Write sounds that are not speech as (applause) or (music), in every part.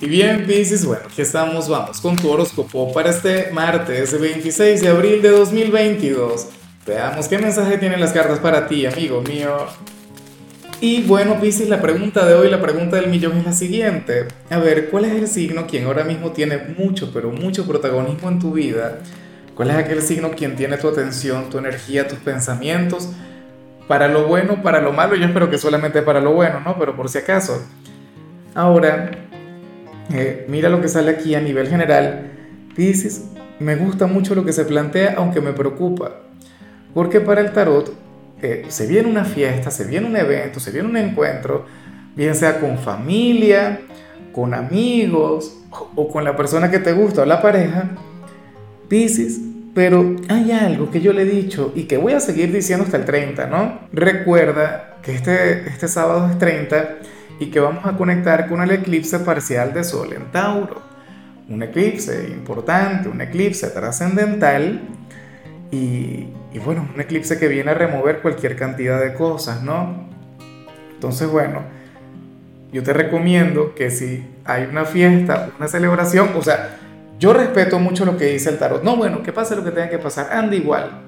Y bien, Pisces, bueno, aquí estamos, vamos con tu horóscopo para este martes 26 de abril de 2022. Veamos qué mensaje tienen las cartas para ti, amigo mío. Y bueno, Pisces, la pregunta de hoy, la pregunta del millón es la siguiente. A ver, ¿cuál es el signo quien ahora mismo tiene mucho, pero mucho protagonismo en tu vida? ¿Cuál es aquel signo quien tiene tu atención, tu energía, tus pensamientos? Para lo bueno, para lo malo, yo espero que solamente para lo bueno, ¿no? Pero por si acaso. Ahora, eh, mira lo que sale aquí a nivel general. Dices, me gusta mucho lo que se plantea, aunque me preocupa. Porque para el tarot eh, se viene una fiesta, se viene un evento, se viene un encuentro, bien sea con familia, con amigos o con la persona que te gusta o la pareja. Piscis, pero hay algo que yo le he dicho y que voy a seguir diciendo hasta el 30, ¿no? Recuerda que este, este sábado es 30 y que vamos a conectar con el eclipse parcial de Sol en Tauro. Un eclipse importante, un eclipse trascendental y, y, bueno, un eclipse que viene a remover cualquier cantidad de cosas, ¿no? Entonces, bueno, yo te recomiendo que si hay una fiesta, una celebración, o sea, yo respeto mucho lo que dice el tarot. No, bueno, que pase lo que tenga que pasar, anda igual.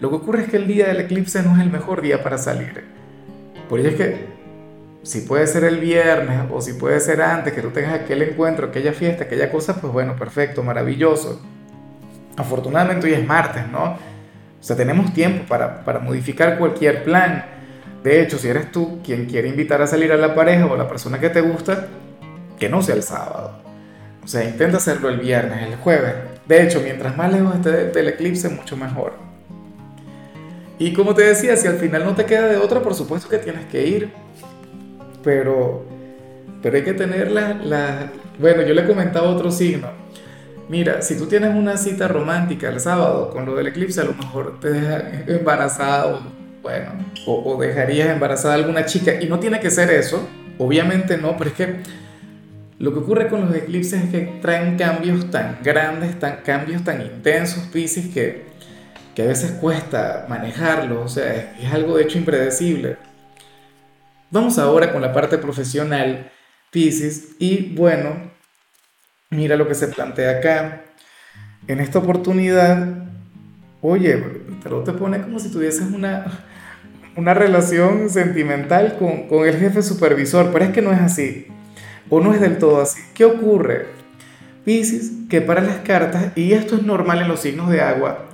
Lo que ocurre es que el día del eclipse no es el mejor día para salir. Por ello es que si puede ser el viernes o si puede ser antes, que tú tengas aquel encuentro, aquella fiesta, aquella cosa, pues bueno, perfecto, maravilloso. Afortunadamente hoy es martes, ¿no? O sea, tenemos tiempo para, para modificar cualquier plan. De hecho, si eres tú quien quiere invitar a salir a la pareja o a la persona que te gusta, que no sea el sábado. O sea, intenta hacerlo el viernes, el jueves. De hecho, mientras más lejos esté del eclipse, mucho mejor. Y como te decía, si al final no te queda de otra, por supuesto que tienes que ir pero, pero hay que tener la, Bueno, yo le comentaba otro signo. Mira, si tú tienes una cita romántica el sábado con lo del eclipse, a lo mejor te deja embarazado, bueno, o, dejarías embarazada alguna chica, y no tiene que ser eso, obviamente no, pero es que lo que ocurre con los eclipses es que traen cambios tan grandes, tan, cambios tan intensos, Pisces, que, que a veces cuesta manejarlos, o sea, es algo de hecho impredecible. Vamos ahora con la parte profesional, Pisces, y bueno, mira lo que se plantea acá. En esta oportunidad, oye, pero te pone como si tuvieses una, una relación sentimental con, con el jefe supervisor, pero es que no es así, o no es del todo así. ¿Qué ocurre? Pisces, que para las cartas, y esto es normal en los signos de agua,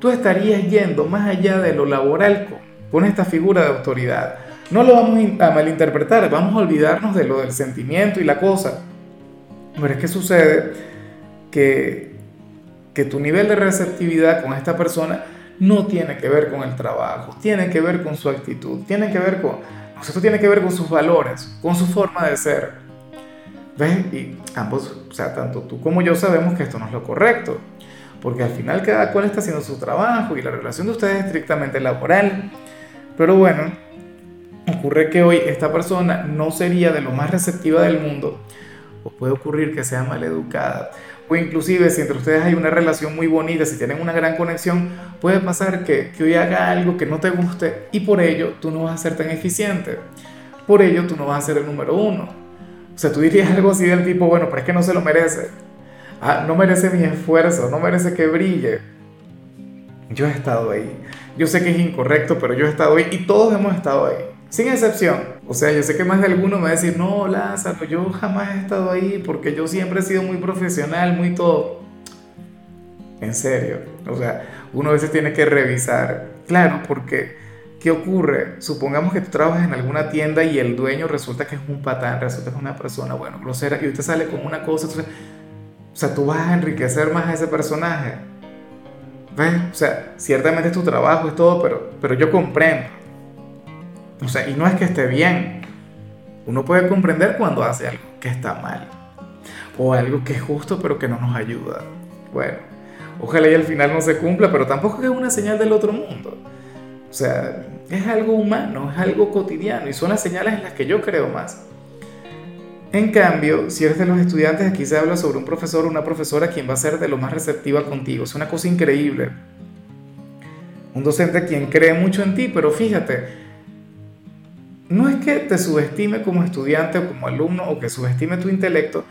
tú estarías yendo más allá de lo laboral con, con esta figura de autoridad no lo vamos a malinterpretar, vamos a olvidarnos de lo del sentimiento y la cosa. Pero es que sucede que, que tu nivel de receptividad con esta persona no tiene que ver con el trabajo, tiene que ver con su actitud, tiene que ver con, esto tiene que ver con sus valores, con su forma de ser. ¿Ves? Y ambos, o sea, tanto tú como yo sabemos que esto no es lo correcto, porque al final cada cual está haciendo su trabajo y la relación de ustedes es estrictamente laboral. Pero bueno, ocurre que hoy esta persona no sería de lo más receptiva del mundo, o puede ocurrir que sea mal educada, o inclusive si entre ustedes hay una relación muy bonita, si tienen una gran conexión, puede pasar que, que hoy haga algo que no te guste y por ello tú no vas a ser tan eficiente, por ello tú no vas a ser el número uno. O sea, tú dirías algo así del tipo, bueno, pero es que no se lo merece. Ah, no merece mi esfuerzo, no merece que brille. Yo he estado ahí. Yo sé que es incorrecto, pero yo he estado ahí y todos hemos estado ahí. Sin excepción. O sea, yo sé que más de alguno me va a decir, no, Lázaro, yo jamás he estado ahí porque yo siempre he sido muy profesional, muy todo. En serio. O sea, uno a veces tiene que revisar. Claro, porque ¿qué ocurre? Supongamos que tú trabajas en alguna tienda y el dueño resulta que es un patán, resulta que es una persona, bueno, grosera, y usted sale con una cosa, entonces, o sea, tú vas a enriquecer más a ese personaje. ¿Ves? O sea, ciertamente es tu trabajo, es todo, pero, pero yo comprendo o sea, y no es que esté bien. Uno puede comprender cuando hace algo que está mal. O algo que es justo pero que no nos ayuda. Bueno, ojalá y al final no se cumpla, pero tampoco es una señal del otro mundo. O sea, es algo humano, es algo cotidiano y son las señales en las que yo creo más. En cambio, si eres de los estudiantes, aquí se habla sobre un profesor o una profesora quien va a ser de lo más receptiva contigo. Es una cosa increíble. Un docente quien cree mucho en ti, pero fíjate, no es que te subestime como estudiante o como alumno o que subestime tu intelecto,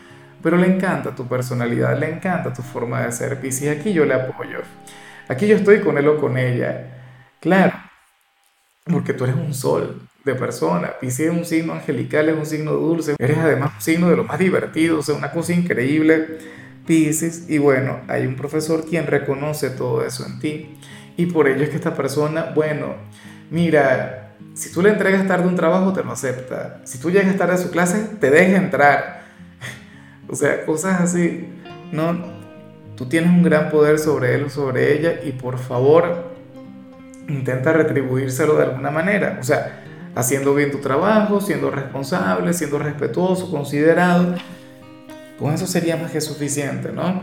pero le encanta tu personalidad, le encanta tu forma de ser, Piscis. Aquí yo le apoyo. Aquí yo estoy con él o con ella. Claro, porque tú eres un sol de persona. Piscis es un signo angelical, es un signo dulce. Eres además un signo de lo más divertido, o sea, una cosa increíble. Piscis, y bueno, hay un profesor quien reconoce todo eso en ti. Y por ello es que esta persona, bueno, mira, si tú le entregas tarde un trabajo, te lo acepta. Si tú llegas tarde a su clase, te deja entrar. (laughs) o sea, cosas así. No, tú tienes un gran poder sobre él o sobre ella y por favor, intenta retribuírselo de alguna manera. O sea, haciendo bien tu trabajo, siendo responsable, siendo respetuoso, considerado. Con eso sería más que suficiente, ¿no?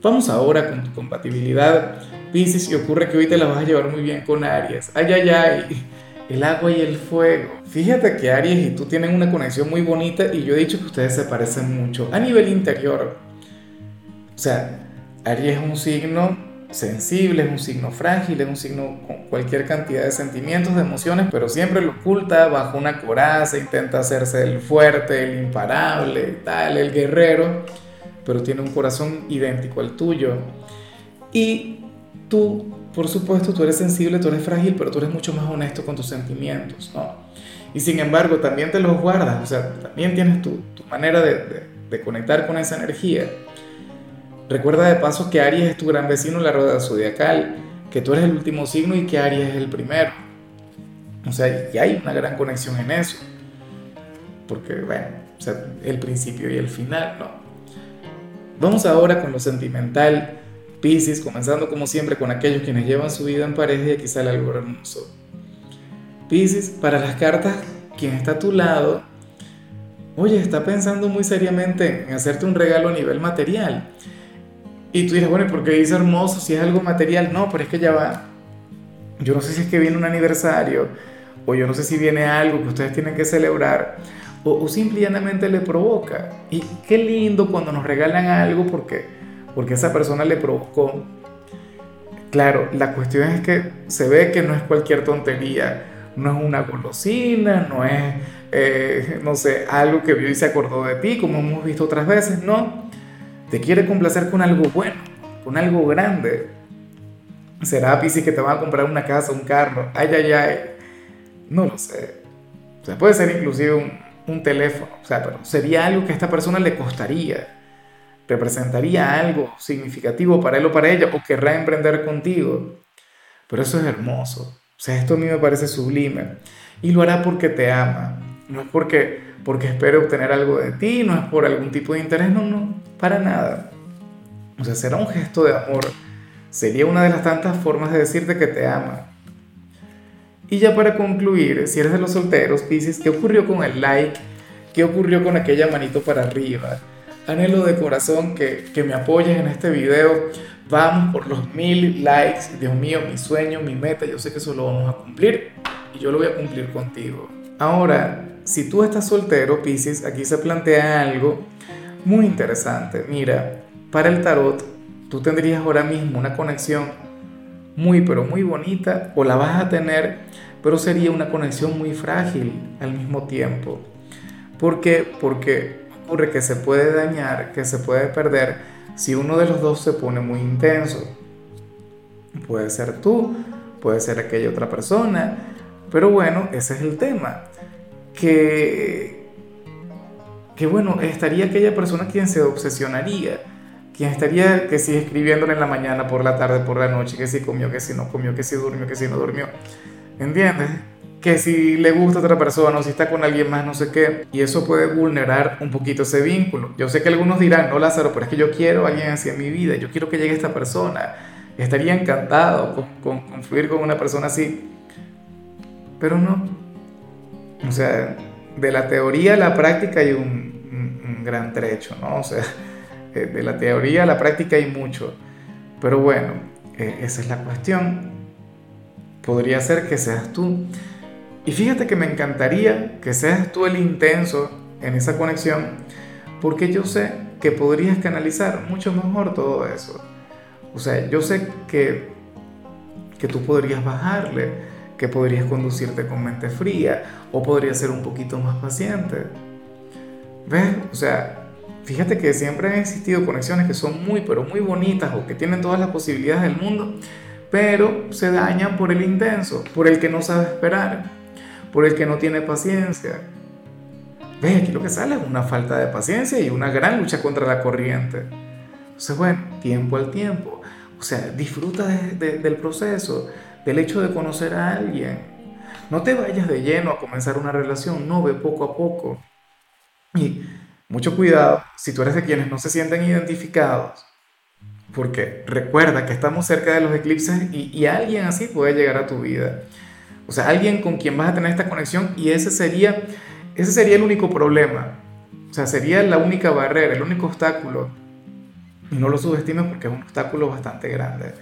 Vamos ahora con tu compatibilidad, Pisces, y ocurre que hoy te la vas a llevar muy bien con Aries. Ay, ay, ay, el agua y el fuego. Fíjate que Aries y tú tienen una conexión muy bonita y yo he dicho que ustedes se parecen mucho a nivel interior. O sea, Aries es un signo sensible, es un signo frágil, es un signo con cualquier cantidad de sentimientos, de emociones, pero siempre lo oculta bajo una coraza, intenta hacerse el fuerte, el imparable, tal, el guerrero, pero tiene un corazón idéntico al tuyo. Y tú, por supuesto, tú eres sensible, tú eres frágil, pero tú eres mucho más honesto con tus sentimientos, ¿no? Y sin embargo, también te los guardas, o sea, también tienes tu, tu manera de, de, de conectar con esa energía. Recuerda de paso que Aries es tu gran vecino en la rueda zodiacal, que tú eres el último signo y que Aries es el primero. O sea, y hay una gran conexión en eso. Porque, bueno, o sea, el principio y el final, ¿no? Vamos ahora con lo sentimental, Pisces, comenzando como siempre con aquellos quienes llevan su vida en pareja y aquí sale algo hermoso. Pisces, para las cartas, quien está a tu lado, oye, está pensando muy seriamente en hacerte un regalo a nivel material y tú dices, bueno, ¿y por qué dice hermoso si es algo material? No, pero es que ya va. Yo no sé si es que viene un aniversario, o yo no sé si viene algo que ustedes tienen que celebrar, o, o simplemente le provoca. Y qué lindo cuando nos regalan algo porque, porque esa persona le provocó. Claro, la cuestión es que se ve que no es cualquier tontería, no es una golosina, no es, eh, no sé, algo que vio y se acordó de ti, como hemos visto otras veces, no te quiere complacer con algo bueno, con algo grande. ¿Será Pisces que te va a comprar una casa, un carro? Ay, ay, ay. No lo sé. O sea, puede ser inclusive un, un teléfono. O sea, pero sería algo que a esta persona le costaría. Representaría algo significativo para él o para ella o querrá emprender contigo. Pero eso es hermoso. O sea, esto a mí me parece sublime. Y lo hará porque te ama. No es porque porque espere obtener algo de ti, no es por algún tipo de interés, no, no, para nada. O sea, será un gesto de amor. Sería una de las tantas formas de decirte que te ama. Y ya para concluir, si eres de los solteros, Pisces, ¿qué ocurrió con el like? ¿Qué ocurrió con aquella manito para arriba? Anhelo de corazón que, que me apoyes en este video. Vamos por los mil likes. Dios mío, mi sueño, mi meta. Yo sé que eso lo vamos a cumplir y yo lo voy a cumplir contigo. Ahora, si tú estás soltero, Pisces, aquí se plantea algo muy interesante. Mira, para el tarot, tú tendrías ahora mismo una conexión muy, pero muy bonita, o la vas a tener, pero sería una conexión muy frágil al mismo tiempo. ¿Por qué? Porque ocurre que se puede dañar, que se puede perder si uno de los dos se pone muy intenso. Puede ser tú, puede ser aquella otra persona, pero bueno, ese es el tema que, que bueno, estaría aquella persona quien se obsesionaría, quien estaría que si escribiéndole en la mañana, por la tarde, por la noche, que si comió, que si no comió, que si durmió, que si no durmió. ¿Entiendes? Que si le gusta a otra persona o si está con alguien más, no sé qué. Y eso puede vulnerar un poquito ese vínculo. Yo sé que algunos dirán, no Lázaro, pero es que yo quiero a alguien así en mi vida, yo quiero que llegue esta persona. Estaría encantado con, con, con fluir con una persona así. Pero no, o sea, de la teoría a la práctica hay un, un, gran trecho, ¿no? O sea, de la teoría a la práctica hay mucho. Pero bueno, eh, esa es la cuestión. Podría ser que seas tú. Y fíjate que me encantaría que seas tú el intenso en esa conexión, porque yo sé que podrías canalizar mucho mejor todo eso. O sea, yo sé que, que tú podrías bajarle, que podrías conducirte con mente fría o podrías ser un poquito más paciente. ¿Ves? O sea, fíjate que siempre han existido conexiones que son muy, pero muy bonitas o que tienen todas las posibilidades del mundo, pero se dañan por el intenso, por el que no sabe esperar, por el que no tiene paciencia. Ve, aquí lo que sale es una falta de paciencia y una gran lucha contra la corriente. Entonces, bueno, tiempo al tiempo. O sea, disfruta del proceso, del hecho de conocer a alguien. No te vayas de lleno a comenzar una relación, no, ve poco a poco. Y mucho cuidado si tú eres de quienes no se sienten identificados, porque recuerda que estamos cerca de los eclipses y, y alguien así puede llegar a tu vida. O sea, alguien con quien vas a tener esta conexión y ese sería, ese sería el único problema. O sea, sería la única barrera, el único obstáculo. Y no lo subestimes porque es un obstáculo bastante grande.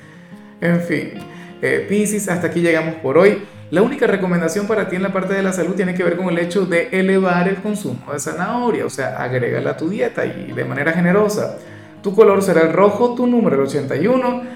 En fin, eh, Pisces, hasta aquí llegamos por hoy. La única recomendación para ti en la parte de la salud tiene que ver con el hecho de elevar el consumo de zanahoria, o sea, agrégala a tu dieta y de manera generosa. Tu color será el rojo, tu número el 81.